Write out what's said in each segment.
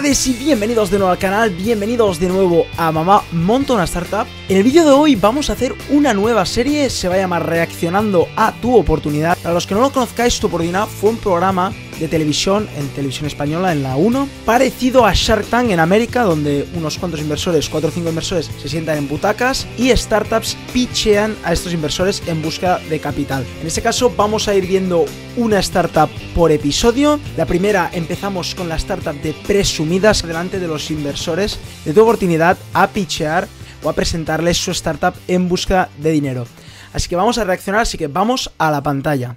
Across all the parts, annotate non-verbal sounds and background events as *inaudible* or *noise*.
tardes y bienvenidos de nuevo al canal, bienvenidos de nuevo a Mamá Monta una Startup. En el vídeo de hoy vamos a hacer una nueva serie, se va a llamar Reaccionando a tu oportunidad. Para los que no lo conozcáis, Tu Oportunidad fue un programa de televisión en televisión española en la 1, parecido a Shark Tank en América, donde unos cuantos inversores, 4 o 5 inversores, se sientan en butacas y startups pitchean a estos inversores en busca de capital. En este caso vamos a ir viendo una startup por episodio. La primera empezamos con la startup de presumidas delante de los inversores de tu oportunidad a pitchear o a presentarles su startup en busca de dinero. Así que vamos a reaccionar, así que vamos a la pantalla.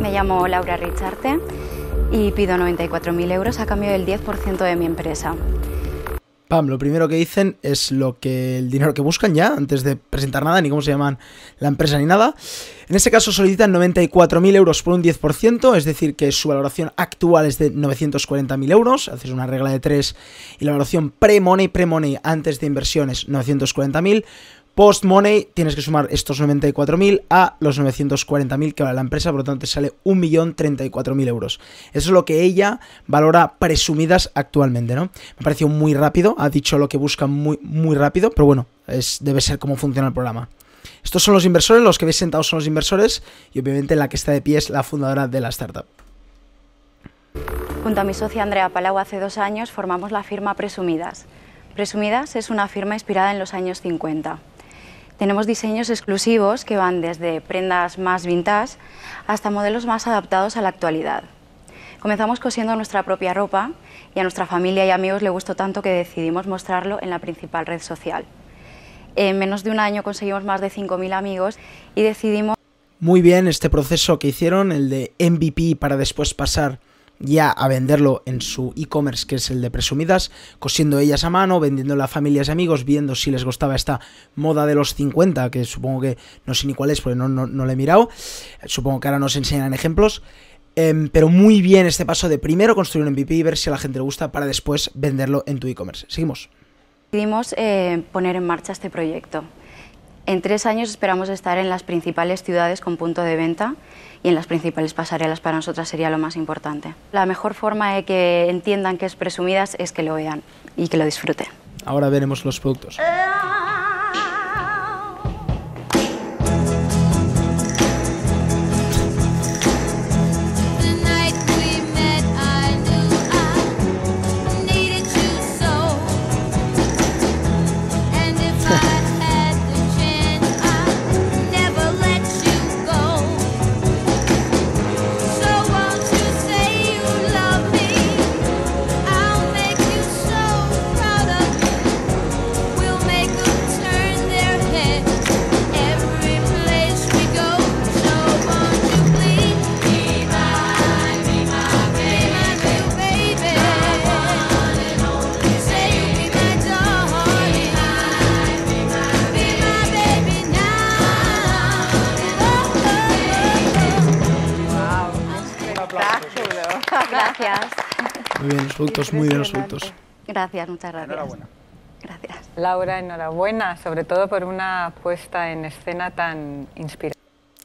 Me llamo Laura Richarte y pido 94.000 euros a cambio del 10% de mi empresa. Pam, lo primero que dicen es lo que el dinero que buscan ya, antes de presentar nada, ni cómo se llaman la empresa ni nada. En este caso solicitan 94.000 euros por un 10%, es decir, que su valoración actual es de 940.000 euros, haces una regla de 3 y la valoración pre-money, pre-money antes de inversión es 940.000. Post Money tienes que sumar estos 94.000 a los 940.000 que vale la empresa, por lo tanto te sale 1.034.000 euros. Eso es lo que ella valora presumidas actualmente, ¿no? Me pareció muy rápido, ha dicho lo que busca muy, muy rápido, pero bueno, es, debe ser cómo funciona el programa. Estos son los inversores, los que veis sentados son los inversores y obviamente la que está de pie es la fundadora de la startup. Junto a mi socia Andrea Palau hace dos años formamos la firma Presumidas. Presumidas es una firma inspirada en los años 50. Tenemos diseños exclusivos que van desde prendas más vintage hasta modelos más adaptados a la actualidad. Comenzamos cosiendo nuestra propia ropa y a nuestra familia y amigos le gustó tanto que decidimos mostrarlo en la principal red social. En menos de un año conseguimos más de 5.000 amigos y decidimos... Muy bien este proceso que hicieron, el de MVP para después pasar ya a venderlo en su e-commerce, que es el de presumidas, cosiendo ellas a mano, vendiéndolo a familias y amigos, viendo si les gustaba esta moda de los 50, que supongo que no sé ni cuál es, porque no, no, no lo he mirado. Supongo que ahora nos enseñan ejemplos. Em, pero muy bien este paso de primero construir un MVP y ver si a la gente le gusta para después venderlo en tu e-commerce. Seguimos. Decidimos eh, poner en marcha este proyecto. En tres años esperamos estar en las principales ciudades con punto de venta y en las principales pasarelas para nosotras sería lo más importante. La mejor forma de que entiendan que es presumidas es que lo vean y que lo disfruten. Ahora veremos los productos. Productos, muy bien los productos. Gracias, muchas gracias. Enhorabuena. Gracias. Laura, enhorabuena, sobre todo por una puesta en escena tan inspiradora.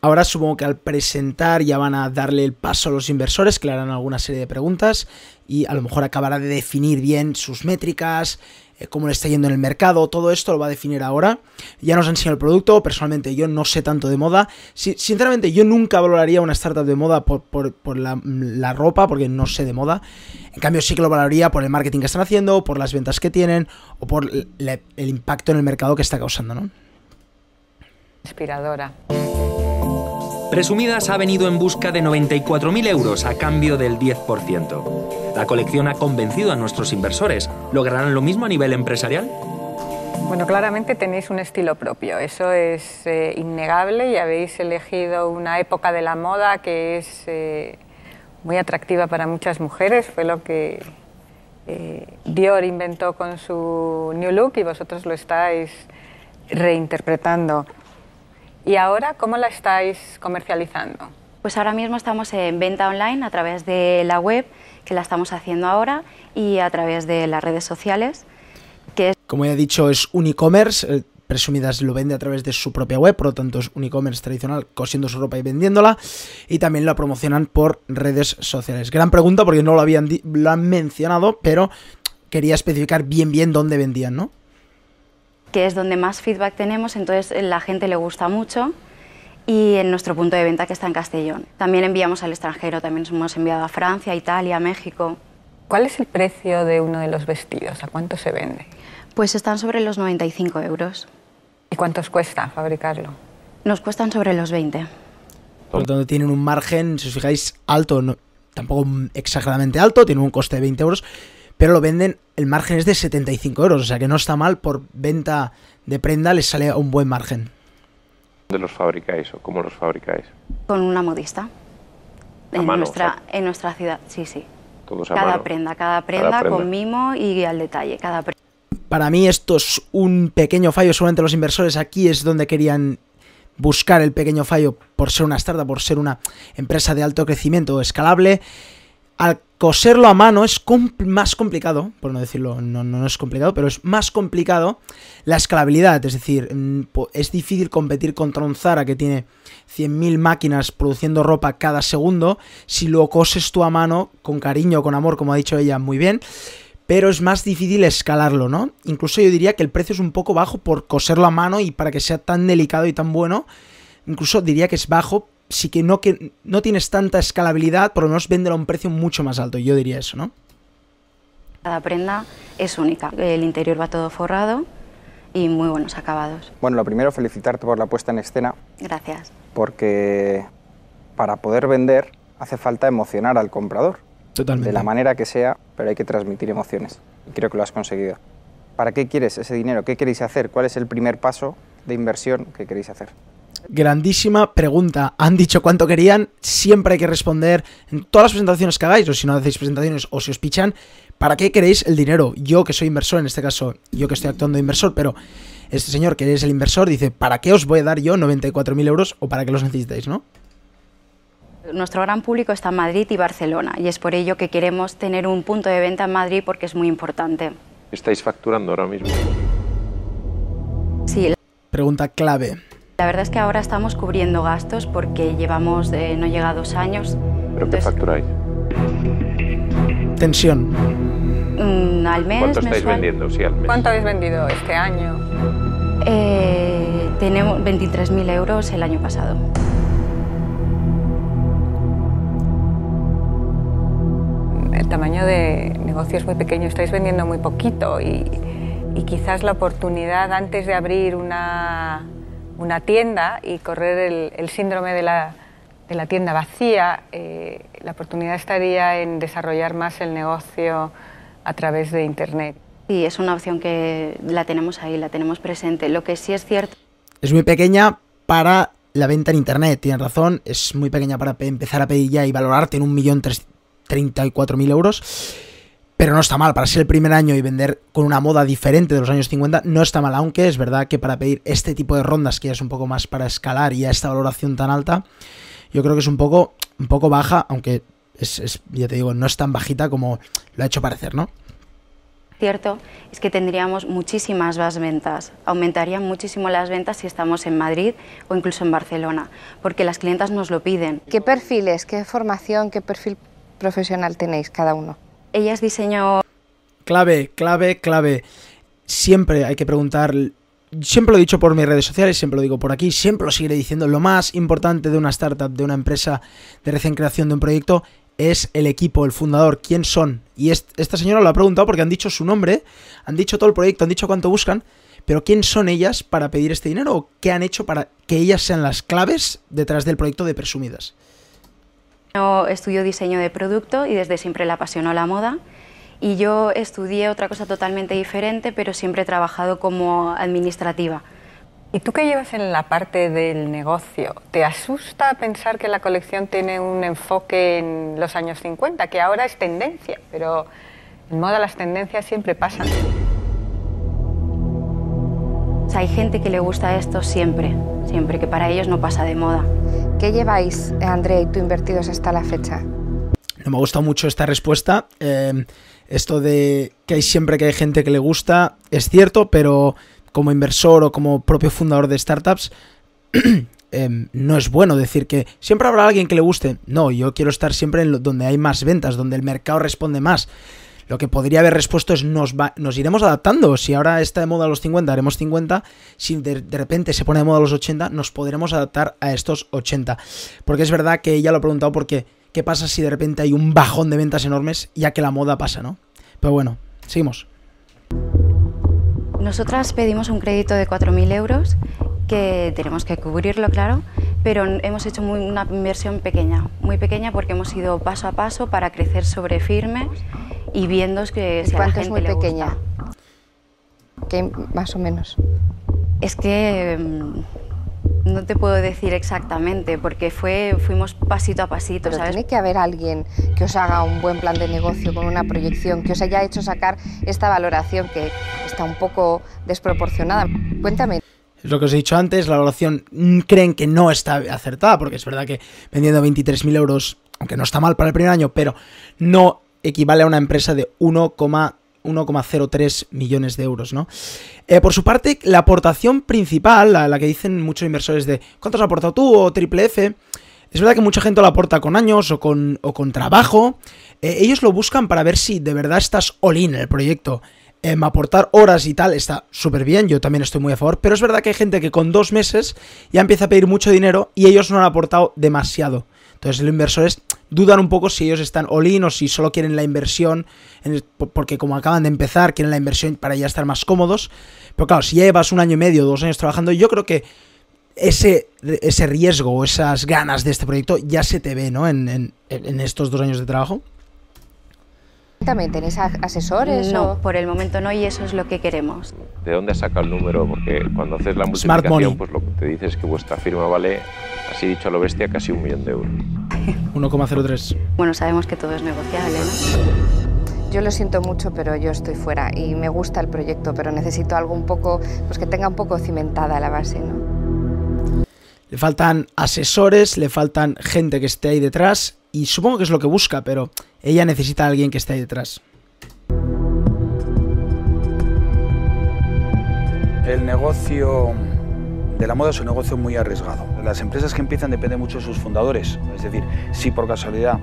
Ahora supongo que al presentar ya van a darle el paso a los inversores, que le harán alguna serie de preguntas y a lo mejor acabará de definir bien sus métricas, cómo le está yendo en el mercado, todo esto lo va a definir ahora. Ya nos ha enseñado el producto, personalmente yo no sé tanto de moda. sinceramente yo nunca valoraría una startup de moda por, la, ropa, porque no sé de moda. En cambio sí que lo valoraría por el marketing que están haciendo, por las ventas que tienen o por el impacto en el mercado que está causando, ¿no? Inspiradora. Presumidas ha venido en busca de 94.000 euros a cambio del 10%. La colección ha convencido a nuestros inversores. ¿Lograrán lo mismo a nivel empresarial? Bueno, claramente tenéis un estilo propio, eso es eh, innegable y habéis elegido una época de la moda que es eh, muy atractiva para muchas mujeres, fue lo que eh, Dior inventó con su New Look y vosotros lo estáis reinterpretando. ¿Y ahora cómo la estáis comercializando? Pues ahora mismo estamos en venta online a través de la web, que la estamos haciendo ahora, y a través de las redes sociales. Que Como ya he dicho, es un e-commerce. Presumidas lo vende a través de su propia web, por lo tanto es un e-commerce tradicional cosiendo su ropa y vendiéndola. Y también la promocionan por redes sociales. Gran pregunta porque no lo habían lo han mencionado, pero quería especificar bien bien dónde vendían, ¿no? Que es donde más feedback tenemos, entonces la gente le gusta mucho y en nuestro punto de venta que está en Castellón. También enviamos al extranjero, también hemos enviado a Francia, Italia, México. ¿Cuál es el precio de uno de los vestidos? ¿A cuánto se vende? Pues están sobre los 95 euros. ¿Y cuántos cuesta fabricarlo? Nos cuestan sobre los 20. Por lo tanto, tienen un margen, si os fijáis, alto, no, tampoco exageradamente alto, tienen un coste de 20 euros, pero lo venden, el margen es de 75 euros, o sea que no está mal, por venta de prenda les sale a un buen margen. ¿Dónde los fabricáis o cómo los fabricáis? Con una modista. A en, mano, nuestra, o sea. en nuestra ciudad, sí, sí. Todos a Cada mano. prenda, cada prenda, prenda. con mimo y al detalle. Cada prenda. Para mí esto es un pequeño fallo, seguramente los inversores aquí es donde querían buscar el pequeño fallo por ser una startup, por ser una empresa de alto crecimiento escalable. Al coserlo a mano es más complicado, por no decirlo, no, no es complicado, pero es más complicado la escalabilidad. Es decir, mm, es difícil competir contra un Zara que tiene 100.000 máquinas produciendo ropa cada segundo. Si lo coses tú a mano, con cariño, con amor, como ha dicho ella muy bien, pero es más difícil escalarlo, ¿no? Incluso yo diría que el precio es un poco bajo por coserlo a mano y para que sea tan delicado y tan bueno. Incluso diría que es bajo, sí que no, que no tienes tanta escalabilidad, por lo menos véndelo a un precio mucho más alto, yo diría eso, ¿no? Cada prenda es única. El interior va todo forrado y muy buenos acabados. Bueno, lo primero, felicitarte por la puesta en escena, Gracias. porque para poder vender hace falta emocionar al comprador, Totalmente. de la manera que sea, pero hay que transmitir emociones. Y creo que lo has conseguido. ¿Para qué quieres ese dinero? ¿Qué queréis hacer? ¿Cuál es el primer paso de inversión que queréis hacer? Grandísima pregunta. Han dicho cuánto querían. Siempre hay que responder en todas las presentaciones que hagáis, o si no hacéis presentaciones o si os pichan, ¿para qué queréis el dinero? Yo que soy inversor, en este caso, yo que estoy actuando de inversor, pero este señor que es el inversor dice, ¿para qué os voy a dar yo 94.000 euros o para qué los necesitáis, no? Nuestro gran público está en Madrid y Barcelona y es por ello que queremos tener un punto de venta en Madrid porque es muy importante. ¿Estáis facturando ahora mismo? Sí, Pregunta clave. La verdad es que ahora estamos cubriendo gastos porque llevamos, eh, no llega a dos años. ¿Pero qué Entonces, facturáis? Tensión. mm, al mes, ¿Cuánto estáis mensual, vendiendo? Sí, al mes. ¿Cuánto habéis vendido este año? eh, tenemos 23.000 euros el año pasado. El tamaño de negocio es muy pequeño, estáis vendiendo muy poquito y, y quizás la oportunidad antes de abrir una, una tienda y correr el, el síndrome de la, de la tienda vacía, eh, la oportunidad estaría en desarrollar más el negocio a través de Internet. Sí, es una opción que la tenemos ahí, la tenemos presente. Lo que sí es cierto Es muy pequeña para la venta en internet, tienes razón. Es muy pequeña para pe- empezar a pedir ya y valorarte en 1.034.000 euros. Pero no está mal, para ser el primer año y vender con una moda diferente de los años 50, no está mal, aunque es verdad que para pedir este tipo de rondas, que ya es un poco más para escalar y a esta valoración tan alta, yo creo que es un poco, un poco baja, aunque es, es- ya te digo, no es tan bajita como lo ha hecho parecer, ¿no? cierto es que tendríamos muchísimas más ventas. Aumentarían muchísimo las ventas si estamos en Madrid o incluso en Barcelona, porque las clientas nos lo piden. ¿Qué perfiles, qué formación, qué perfil profesional tenéis cada uno? Ella es diseño Clave, clave, clave. Siempre hay que preguntar. Siempre lo he dicho por mis redes sociales, siempre lo digo por aquí, siempre lo seguiré diciendo. Lo más importante de una startup, de una empresa de recién creación de un proyecto, es el equipo, el fundador, quién son. Y est- esta señora lo ha preguntado porque han dicho su nombre, han dicho todo el proyecto, han dicho cuánto buscan, pero ¿quién son ellas para pedir este dinero o qué han hecho para que ellas sean las claves detrás del proyecto de Presumidas? Estudió diseño de producto y desde siempre le apasionó la moda. Y yo estudié otra cosa totalmente diferente, pero siempre he trabajado como administrativa. ¿Y tú que llevas en la parte del negocio, te asusta pensar que la colección tiene un enfoque en los años 50, que ahora es tendencia, pero en moda las tendencias siempre pasan? Hay gente que le gusta esto siempre, siempre, que para ellos no pasa de moda. ¿Qué lleváis, Andrea y tú, invertidos hasta la fecha? No me ha gustado mucho esta respuesta. Eh, esto de que hay siempre que hay gente que le gusta es cierto, pero como inversor o como propio fundador de startups, *clears throat* em, no es bueno decir que siempre habrá alguien que le guste. No, yo quiero estar siempre en donde hay más ventas, donde el mercado responde más. Lo que podría haber respuesto es nos, nos iremos adaptando. Si ahora está de moda los 50, haremos 50. Si de, repente se pone de moda los 80, nos podremos adaptar a estos 80. Porque es verdad que ya lo he preguntado porque ¿qué pasa si de repente hay un bajón de ventas enormes ya que la moda pasa, ¿no? Pero bueno, seguimos. Nosotras pedimos un crédito de 4.000 euros que tenemos que cubrirlo, claro, pero hemos hecho una inversión pequeña, muy pequeña porque hemos ido paso a paso para crecer sobre firme y viendo que si a la gente es muy pequeña? ¿Qué más o menos? Es que mm, no te puedo decir exactamente porque fue fuimos pasito a pasito, Pero Tiene que haber alguien que os haga un buen plan de negocio con una proyección, que os haya hecho sacar esta valoración que está un poco desproporcionada. Cuéntame. Es lo que os he dicho antes, la valoración mm, creen que no está acertada, porque es verdad que vendiendo 23.000 euros, aunque no está mal para el primer año, pero no equivale a una empresa de 1,03 millones de euros, ¿no? Eh, por su parte, la aportación principal, la, que dicen muchos inversores de ¿cuánto has aportado tú o triple F? Es verdad que mucha gente lo aporta con años o con, o con trabajo. Eh, ellos lo buscan para ver si de verdad estás all in en el proyecto. Em, aportar horas y tal está súper bien, yo también estoy muy a favor, pero es verdad que hay gente que con dos meses ya empieza a pedir mucho dinero y ellos no han aportado demasiado. Entonces los inversores dudan un poco si ellos están all-in o si solo quieren la inversión, porque como acaban de empezar, quieren la inversión para ya estar más cómodos. Pero claro, si llevas un año y medio, dos años trabajando, yo creo que ese, ese riesgo o esas ganas de este proyecto ya se te ve, ¿no? En, en, estos dos años de trabajo. ¿También tenéis asesores? No, por el momento no y eso es lo que queremos. ¿De dónde has sacado el número? Porque cuando haces la multiplicación, pues lo que te dice es que vuestra firma vale así dicho a lo bestia, casi un millón de euros. *laughs* 1,03. Bueno, sabemos que todo es negociable, ¿no? Yo lo siento mucho, pero yo estoy fuera y me gusta el proyecto, pero necesito algo un poco, pues que tenga un poco cimentada la base, ¿no? Le faltan asesores, le faltan gente que esté ahí detrás y supongo que es lo que busca, pero ella necesita a alguien que esté ahí detrás. El negocio de la moda es un negocio muy arriesgado. Las empresas que empiezan dependen mucho de sus fundadores. Es decir, si por casualidad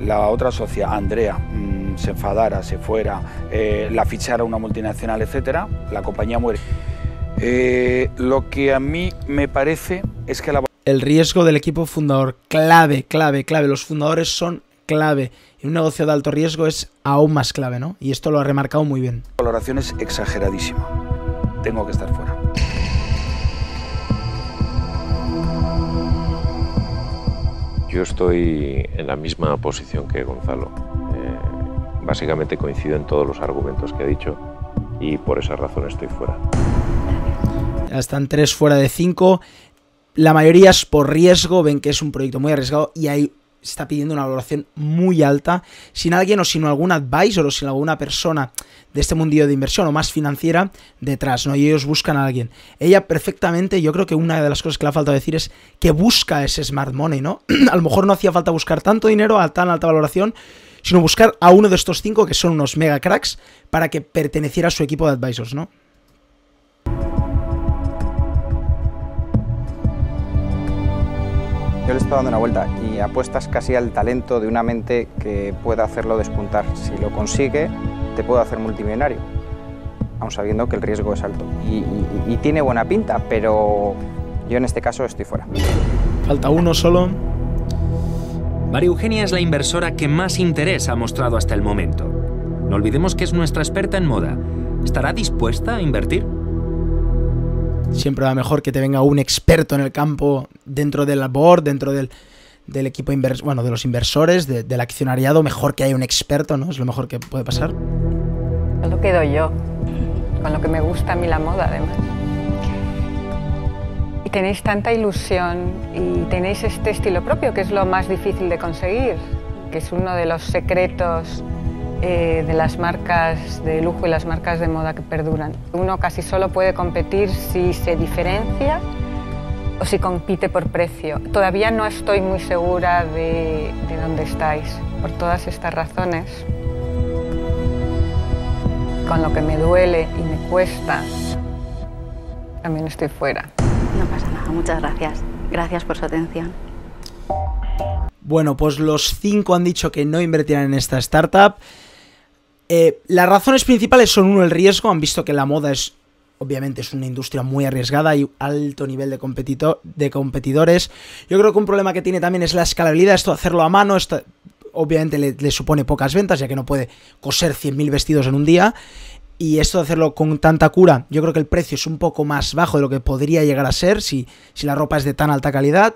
la otra socia, Andrea, mm, se enfadara, se fuera, eh, la fichara una multinacional, etcétera, la compañía muere. Eh, lo que a mí me parece es que la... El riesgo del equipo fundador, clave, clave, clave. Los fundadores son clave. Y un negocio de alto riesgo es aún más clave, ¿no? Y esto lo ha remarcado muy bien. La valoración es exageradísima. Tengo que estar fuera. Yo estoy en la misma posición que Gonzalo. Eh, básicamente coincido en todos los argumentos que ha dicho y por esa razón estoy fuera. Ya están tres fuera de cinco. La mayoría es por riesgo, ven que es un proyecto muy arriesgado y hay está pidiendo una valoración muy alta, sin alguien o sin algún advisor o sin alguna persona de este mundillo de inversión o más financiera detrás, ¿no? Y ellos buscan a alguien. Ella perfectamente, yo creo que una de las cosas que le ha faltado decir es que busca ese smart money, ¿no? *clears throat* a lo mejor no hacía falta buscar tanto dinero a tan alta valoración, sino buscar a uno de estos cinco que son unos mega cracks para que perteneciera a su equipo de advisors, ¿no? Yo le estoy dando una vuelta y apuestas casi al talento de una mente que pueda hacerlo despuntar. Si lo consigue, te puede hacer multimillonario, aun sabiendo que el riesgo es alto. Y, tiene buena pinta, pero yo en este caso estoy fuera. Falta uno solo. María Eugenia es la inversora que más interés ha mostrado hasta el momento. No olvidemos que es nuestra experta en moda. ¿Estará dispuesta a invertir? Siempre va mejor que te venga un experto en el campo dentro del board, dentro del, equipo inversor, bueno, de los inversores, del accionariado, mejor que haya un experto, ¿no? Es lo mejor que puede pasar. Lo quedo yo, con lo que me gusta a mí la moda, además. Y tenéis tanta ilusión y tenéis este estilo propio, que es lo más difícil de conseguir, que es uno de los secretos eh, de las marcas de lujo y las marcas de moda que perduran. Uno casi solo puede competir si se diferencia o si compite por precio. Todavía no estoy muy segura de, de dónde estáis por todas estas razones. Con lo que me duele y me cuesta también estoy fuera. No pasa nada, muchas gracias. Gracias por su atención. Bueno, pues los cinco han dicho que no invertirán en esta startup. Eh, las razones principales son uno, el riesgo. Han visto que la moda es, obviamente, es una industria muy arriesgada y alto nivel de, de competidores. Yo creo que un problema que tiene también es la escalabilidad, esto de hacerlo a mano. Obviamente le, le, supone pocas ventas, ya que no puede coser 100.000 vestidos en un día. Y esto de hacerlo con tanta cura, yo creo que el precio es un poco más bajo de lo que podría llegar a ser si, si la ropa es de tan alta calidad.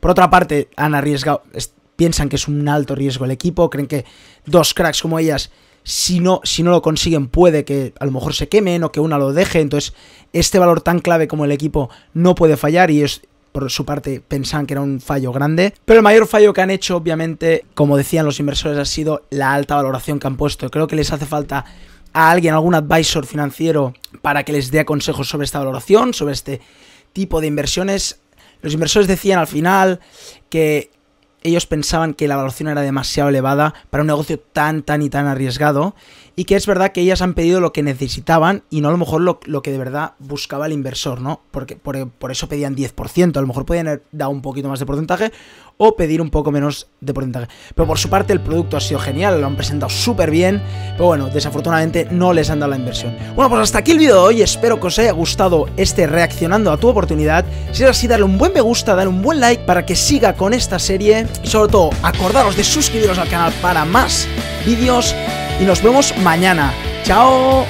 Por otra parte, han arriesgado, piensan que es un alto riesgo el equipo, creen que dos cracks como ellas, si no, si no lo consiguen, puede que a lo mejor se quemen o que una lo deje. Entonces, este valor tan clave como el equipo no puede fallar y es por su parte pensaban que era un fallo grande. Pero el mayor fallo que han hecho, obviamente, como decían los inversores, ha sido la alta valoración que han puesto. Creo que les hace falta a alguien, algún advisor financiero, para que les dé consejos sobre esta valoración, sobre este tipo de inversiones. Los inversores decían al final que ellos pensaban que la valoración era demasiado elevada para un negocio tan, tan y tan arriesgado. Y que es verdad que ellas han pedido lo que necesitaban y no a lo mejor lo, lo que de verdad buscaba el inversor, ¿no? Porque por, por, eso pedían 10%. A lo mejor podían haber un poquito más de porcentaje o pedir un poco menos de porcentaje. Pero por su parte el producto ha sido genial, lo han presentado súper bien. Pero bueno, desafortunadamente no les han dado la inversión. Bueno, pues hasta aquí el vídeo de hoy. Espero que os haya gustado este reaccionando a tu oportunidad. Si es así, dale un buen me gusta, dale un buen like para que siga con esta serie. Y sobre todo, acordaros de suscribiros al canal para más vídeos y nos vemos mañana. ¡Chao!